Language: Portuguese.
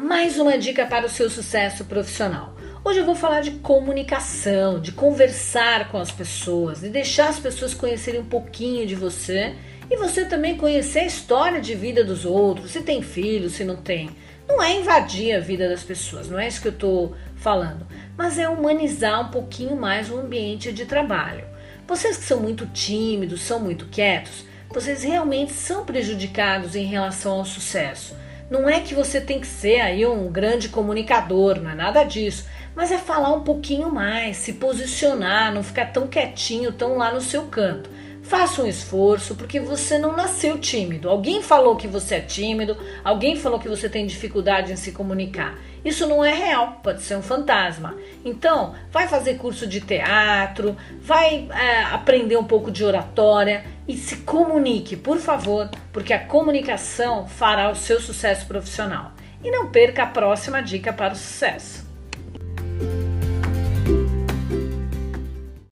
Mais uma dica para o seu sucesso profissional. Hoje eu vou falar de comunicação, de conversar com as pessoas, de deixar as pessoas conhecerem um pouquinho de você e você também conhecer a história de vida dos outros, se tem filho, se não tem. Não é invadir a vida das pessoas, não é isso que eu estou falando, mas é humanizar um pouquinho mais o ambiente de trabalho. Vocês que são muito tímidos, são muito quietos, vocês realmente são prejudicados em relação ao sucesso. Não é que você tem que ser aí um grande comunicador, não é nada disso, mas é falar um pouquinho mais, se posicionar, não ficar tão quietinho, tão lá no seu canto. Faça um esforço, porque você não nasceu tímido. Alguém falou que você é tímido, alguém falou que você tem dificuldade em se comunicar. Isso não é real, pode ser um fantasma. Então, vai fazer curso de teatro, vai é, aprender um pouco de oratória e se comunique, por favor, porque a comunicação fará o seu sucesso profissional. E não perca a próxima dica para o sucesso.